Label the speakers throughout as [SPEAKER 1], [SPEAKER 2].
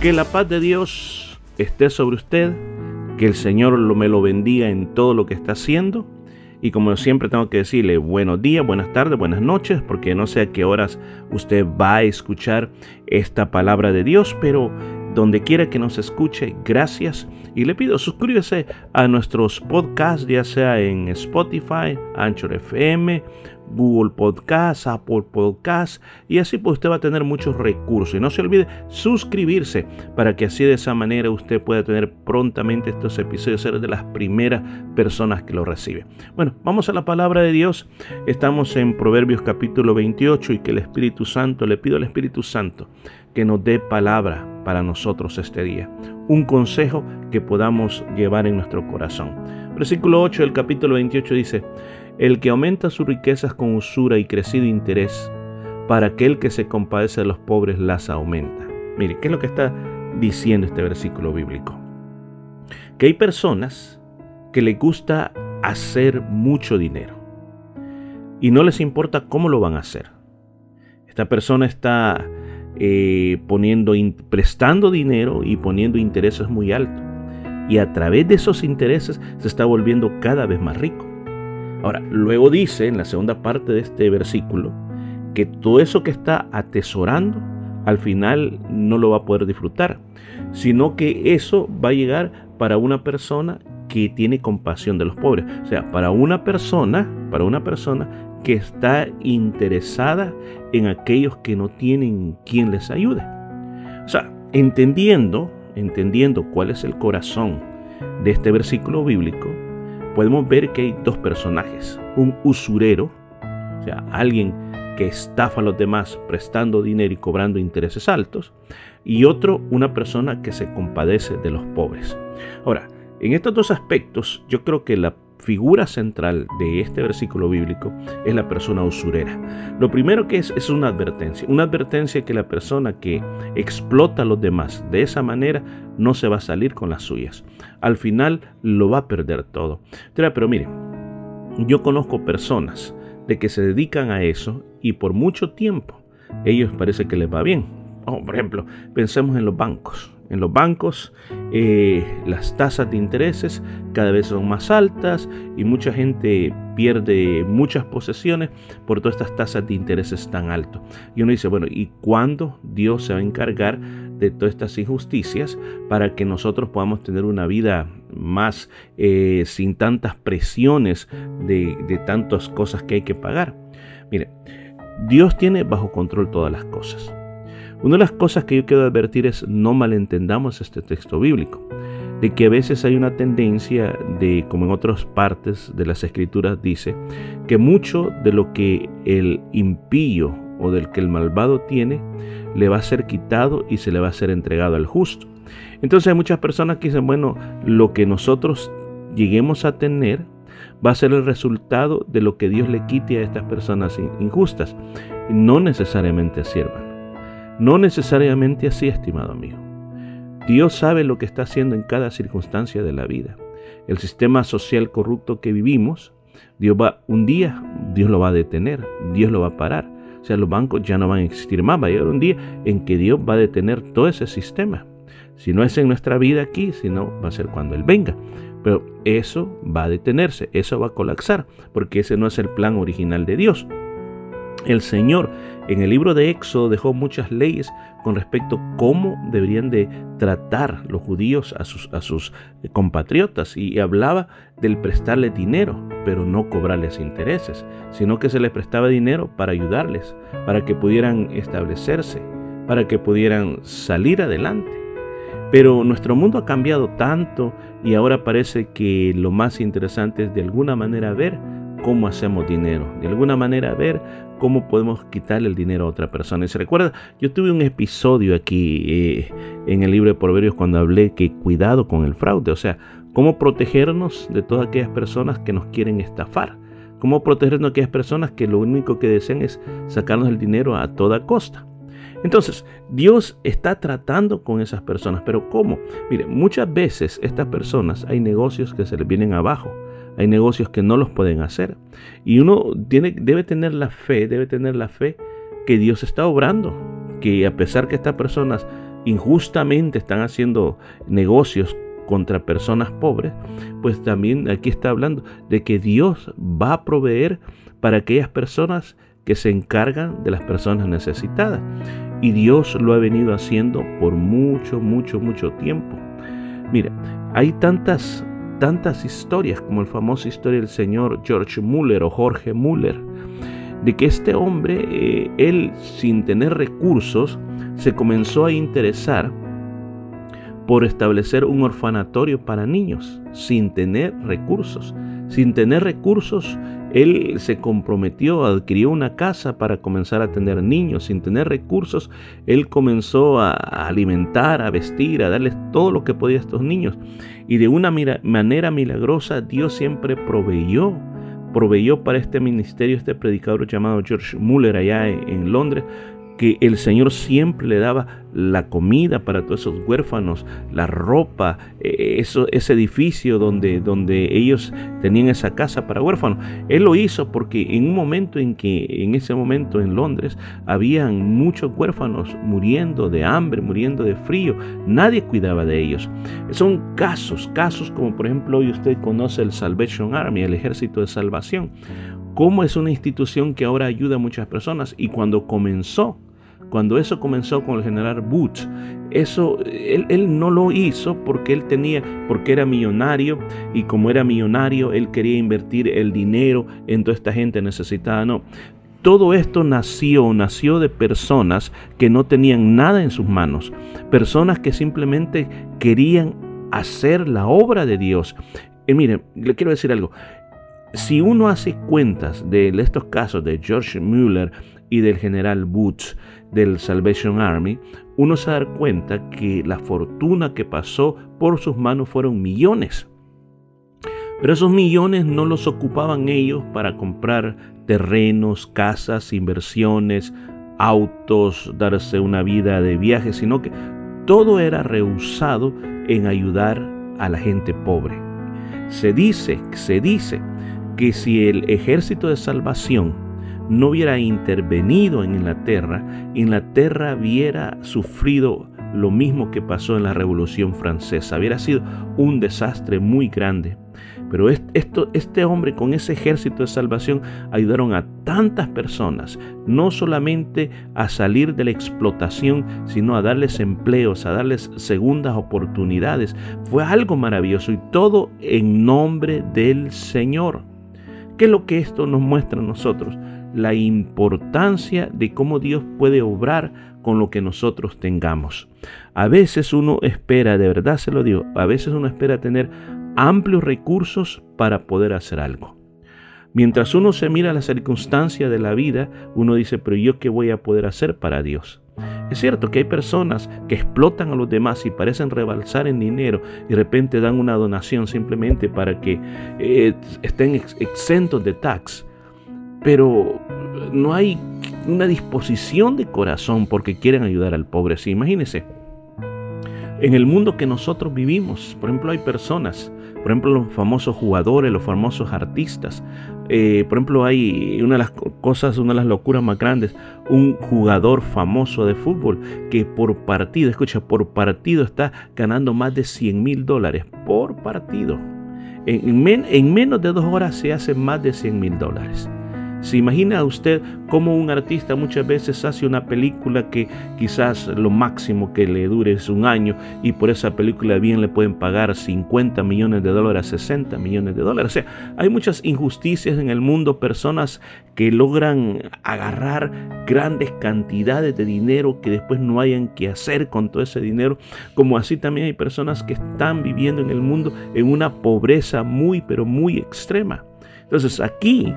[SPEAKER 1] Que la paz de Dios esté sobre usted, que el Señor lo, me lo bendiga en todo lo que está haciendo. Y como siempre tengo que decirle buenos días, buenas tardes, buenas noches, porque no sé a qué horas usted va a escuchar esta palabra de Dios, pero donde quiera que nos escuche, gracias. Y le pido suscríbase a nuestros podcasts, ya sea en Spotify, Anchor FM Google Podcast, Apple Podcast y así pues usted va a tener muchos recursos. Y no se olvide suscribirse para que así de esa manera usted pueda tener prontamente estos episodios, ser de las primeras personas que lo reciben. Bueno, vamos a la palabra de Dios. Estamos en Proverbios capítulo 28 y que el Espíritu Santo, le pido al Espíritu Santo que nos dé palabra para nosotros este día. Un consejo que podamos llevar en nuestro corazón. Versículo 8 del capítulo 28 dice, el que aumenta sus riquezas con usura y crecido interés, para aquel que se compadece de los pobres las aumenta. Mire, ¿qué es lo que está diciendo este versículo bíblico? Que hay personas que les gusta hacer mucho dinero y no les importa cómo lo van a hacer. Esta persona está eh, poniendo, prestando dinero y poniendo intereses muy altos. Y a través de esos intereses se está volviendo cada vez más rico. Ahora, luego dice en la segunda parte de este versículo que todo eso que está atesorando al final no lo va a poder disfrutar, sino que eso va a llegar para una persona que tiene compasión de los pobres, o sea, para una persona, para una persona que está interesada en aquellos que no tienen quien les ayude. O sea, entendiendo, entendiendo cuál es el corazón de este versículo bíblico, podemos ver que hay dos personajes. Un usurero, o sea, alguien que estafa a los demás prestando dinero y cobrando intereses altos. Y otro, una persona que se compadece de los pobres. Ahora, en estos dos aspectos, yo creo que la figura central de este versículo bíblico es la persona usurera. Lo primero que es es una advertencia, una advertencia que la persona que explota a los demás de esa manera no se va a salir con las suyas. Al final lo va a perder todo. Pero mire, yo conozco personas de que se dedican a eso y por mucho tiempo ellos parece que les va bien. Por ejemplo, pensemos en los bancos. En los bancos eh, las tasas de intereses cada vez son más altas y mucha gente pierde muchas posesiones por todas estas tasas de intereses tan altas. Y uno dice, bueno, ¿y cuándo Dios se va a encargar de todas estas injusticias para que nosotros podamos tener una vida más eh, sin tantas presiones de, de tantas cosas que hay que pagar? Mire, Dios tiene bajo control todas las cosas. Una de las cosas que yo quiero advertir es no malentendamos este texto bíblico, de que a veces hay una tendencia de, como en otras partes de las escrituras dice, que mucho de lo que el impío o del que el malvado tiene, le va a ser quitado y se le va a ser entregado al justo. Entonces hay muchas personas que dicen, bueno, lo que nosotros lleguemos a tener va a ser el resultado de lo que Dios le quite a estas personas injustas. No necesariamente así, no necesariamente así, estimado amigo. Dios sabe lo que está haciendo en cada circunstancia de la vida. El sistema social corrupto que vivimos, Dios va un día, Dios lo va a detener, Dios lo va a parar. O sea, los bancos ya no van a existir más. Va a llegar un día en que Dios va a detener todo ese sistema. Si no es en nuestra vida aquí, sino va a ser cuando Él venga. Pero eso va a detenerse, eso va a colapsar, porque ese no es el plan original de Dios. El Señor en el libro de Éxodo dejó muchas leyes con respecto a cómo deberían de tratar los judíos a sus, a sus compatriotas y hablaba del prestarles dinero, pero no cobrarles intereses, sino que se les prestaba dinero para ayudarles, para que pudieran establecerse, para que pudieran salir adelante. Pero nuestro mundo ha cambiado tanto y ahora parece que lo más interesante es de alguna manera ver cómo hacemos dinero, de alguna manera ver cómo podemos quitarle el dinero a otra persona. Y se recuerda, yo tuve un episodio aquí eh, en el libro de Proverbios cuando hablé que cuidado con el fraude, o sea, cómo protegernos de todas aquellas personas que nos quieren estafar. Cómo protegernos de aquellas personas que lo único que desean es sacarnos el dinero a toda costa. Entonces, Dios está tratando con esas personas, pero ¿cómo? Mire, muchas veces estas personas hay negocios que se les vienen abajo, hay negocios que no los pueden hacer. Y uno tiene, debe tener la fe, debe tener la fe que Dios está obrando, que a pesar que estas personas injustamente están haciendo negocios contra personas pobres, pues también aquí está hablando de que Dios va a proveer para aquellas personas que se encargan de las personas necesitadas. Y Dios lo ha venido haciendo por mucho, mucho, mucho tiempo. Mira, hay tantas, tantas historias como la famosa historia del señor George Muller o Jorge Muller, de que este hombre, eh, él sin tener recursos, se comenzó a interesar por establecer un orfanatorio para niños sin tener recursos. Sin tener recursos, él se comprometió, adquirió una casa para comenzar a tener niños. Sin tener recursos, él comenzó a alimentar, a vestir, a darles todo lo que podía a estos niños. Y de una manera milagrosa, Dios siempre proveyó proveyó para este ministerio, este predicador llamado George Muller allá en Londres, que el Señor siempre le daba la comida para todos esos huérfanos, la ropa, eh, eso, ese edificio donde, donde ellos tenían esa casa para huérfanos. Él lo hizo porque en un momento en que, en ese momento en Londres, habían muchos huérfanos muriendo de hambre, muriendo de frío, nadie cuidaba de ellos. Son casos, casos como por ejemplo hoy usted conoce el Salvation Army, el ejército de salvación, cómo es una institución que ahora ayuda a muchas personas y cuando comenzó cuando eso comenzó con el general Butch, eso él, él, no lo hizo porque él tenía, porque era millonario y como era millonario, él quería invertir el dinero en toda esta gente necesitada. No, todo esto nació, nació de personas que no tenían nada en sus manos, personas que simplemente querían hacer la obra de Dios. Y miren, le quiero decir algo. Si uno hace cuentas de estos casos de George Mueller y del general Booth, del Salvation Army, uno se da cuenta que la fortuna que pasó por sus manos fueron millones. Pero esos millones no los ocupaban ellos para comprar terrenos, casas, inversiones, autos, darse una vida de viaje, sino que todo era rehusado en ayudar a la gente pobre. Se dice, se dice que si el ejército de salvación no hubiera intervenido en Inglaterra, Inglaterra hubiera sufrido lo mismo que pasó en la Revolución Francesa. Hubiera sido un desastre muy grande. Pero esto, este hombre con ese ejército de salvación ayudaron a tantas personas, no solamente a salir de la explotación, sino a darles empleos, a darles segundas oportunidades. Fue algo maravilloso y todo en nombre del Señor. ¿Qué es lo que esto nos muestra a nosotros? La importancia de cómo Dios puede obrar con lo que nosotros tengamos. A veces uno espera, de verdad se lo digo, a veces uno espera tener amplios recursos para poder hacer algo. Mientras uno se mira la circunstancia de la vida, uno dice, pero yo qué voy a poder hacer para Dios. Es cierto que hay personas que explotan a los demás y parecen rebalsar en dinero y de repente dan una donación simplemente para que eh, estén exentos de tax pero no hay una disposición de corazón porque quieren ayudar al pobre. Sí, imagínense, en el mundo que nosotros vivimos, por ejemplo, hay personas, por ejemplo, los famosos jugadores, los famosos artistas. Eh, por ejemplo, hay una de las cosas, una de las locuras más grandes, un jugador famoso de fútbol que por partido, escucha, por partido está ganando más de 100 mil dólares por partido. En, en menos de dos horas se hace más de 100 mil dólares. ¿Se imagina usted cómo un artista muchas veces hace una película que quizás lo máximo que le dure es un año y por esa película bien le pueden pagar 50 millones de dólares, 60 millones de dólares? O sea, hay muchas injusticias en el mundo, personas que logran agarrar grandes cantidades de dinero que después no hayan que hacer con todo ese dinero, como así también hay personas que están viviendo en el mundo en una pobreza muy, pero muy extrema. Entonces aquí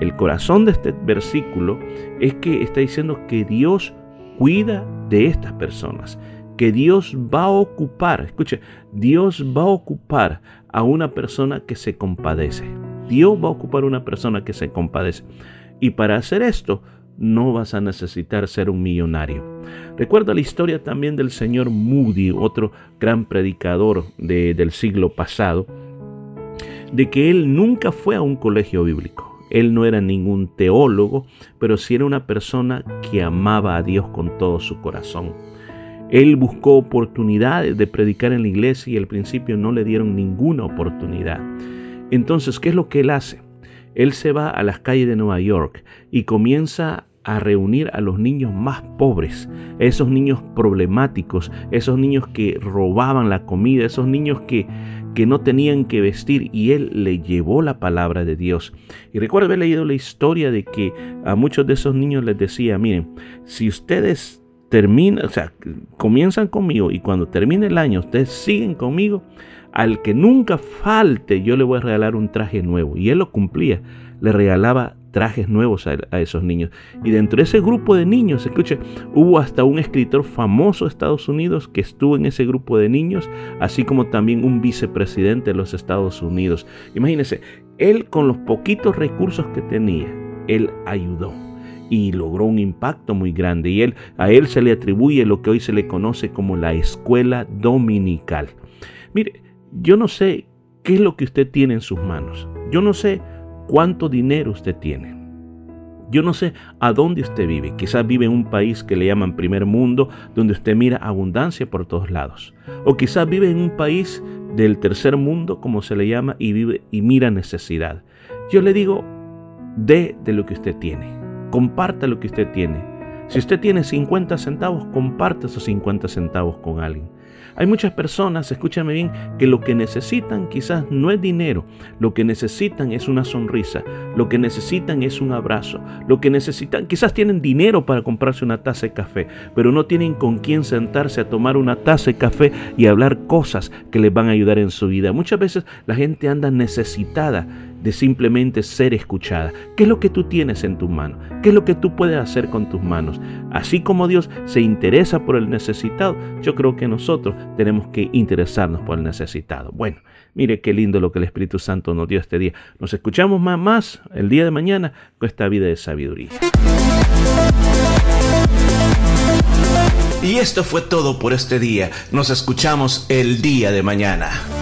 [SPEAKER 1] el corazón de este versículo es que está diciendo que Dios cuida de estas personas, que Dios va a ocupar, escuche, Dios va a ocupar a una persona que se compadece. Dios va a ocupar a una persona que se compadece. Y para hacer esto, no vas a necesitar ser un millonario. Recuerda la historia también del señor Moody, otro gran predicador del siglo pasado, de que él nunca fue a un colegio bíblico. Él no era ningún teólogo, pero sí era una persona que amaba a Dios con todo su corazón. Él buscó oportunidades de predicar en la iglesia y al principio no le dieron ninguna oportunidad. Entonces, ¿qué es lo que él hace? Él se va a las calles de Nueva York y comienza a reunir a los niños más pobres, esos niños problemáticos, esos niños que robaban la comida, esos niños que, que no tenían que vestir y él le llevó la palabra de Dios. Y recuerdo haber leído la historia de que a muchos de esos niños les decía, miren, si ustedes terminan, o sea, comienzan conmigo y cuando termine el año ustedes siguen conmigo, al que nunca falte yo le voy a regalar un traje nuevo. Y él lo cumplía, le regalaba trajes nuevos a, esos niños. Y dentro de ese grupo de niños, escuche, hubo hasta un escritor famoso de Estados Unidos que estuvo en ese grupo de niños, así como también un vicepresidente de los Estados Unidos. Imagínense, él con los poquitos recursos que tenía, él ayudó y logró un impacto muy grande y él a él se le atribuye lo que hoy se le conoce como la escuela dominical. Mire, yo no sé qué es lo que usted tiene en sus manos. Yo no sé cuánto dinero usted tiene. Yo no sé a dónde usted vive. Quizás vive en un país que le llaman primer mundo, donde usted mira abundancia por todos lados. O quizás vive en un país del tercer mundo, como se le llama, y vive y mira necesidad. Yo le digo, dé de lo que usted tiene. Comparta lo que usted tiene. Si usted tiene 50 centavos, comparte esos 50 centavos con alguien. Hay muchas personas, escúchame bien, que lo que necesitan quizás no es dinero, lo que necesitan es una sonrisa, lo que necesitan es un abrazo, lo que necesitan, quizás tienen dinero para comprarse una taza de café, pero no tienen con quién sentarse a tomar una taza de café y hablar cosas que les van a ayudar en su vida. Muchas veces la gente anda necesitada de simplemente ser escuchada. ¿Qué es lo que tú tienes en tu mano? ¿Qué es lo que tú puedes hacer con tus manos? Así como Dios se interesa por el necesitado, yo creo que nosotros tenemos que interesarnos por el necesitado. Bueno, mire qué lindo lo que el Espíritu Santo nos dio este día. Nos escuchamos más, más el día de mañana con esta vida de sabiduría.
[SPEAKER 2] Y esto fue todo por este día. Nos escuchamos el día de mañana.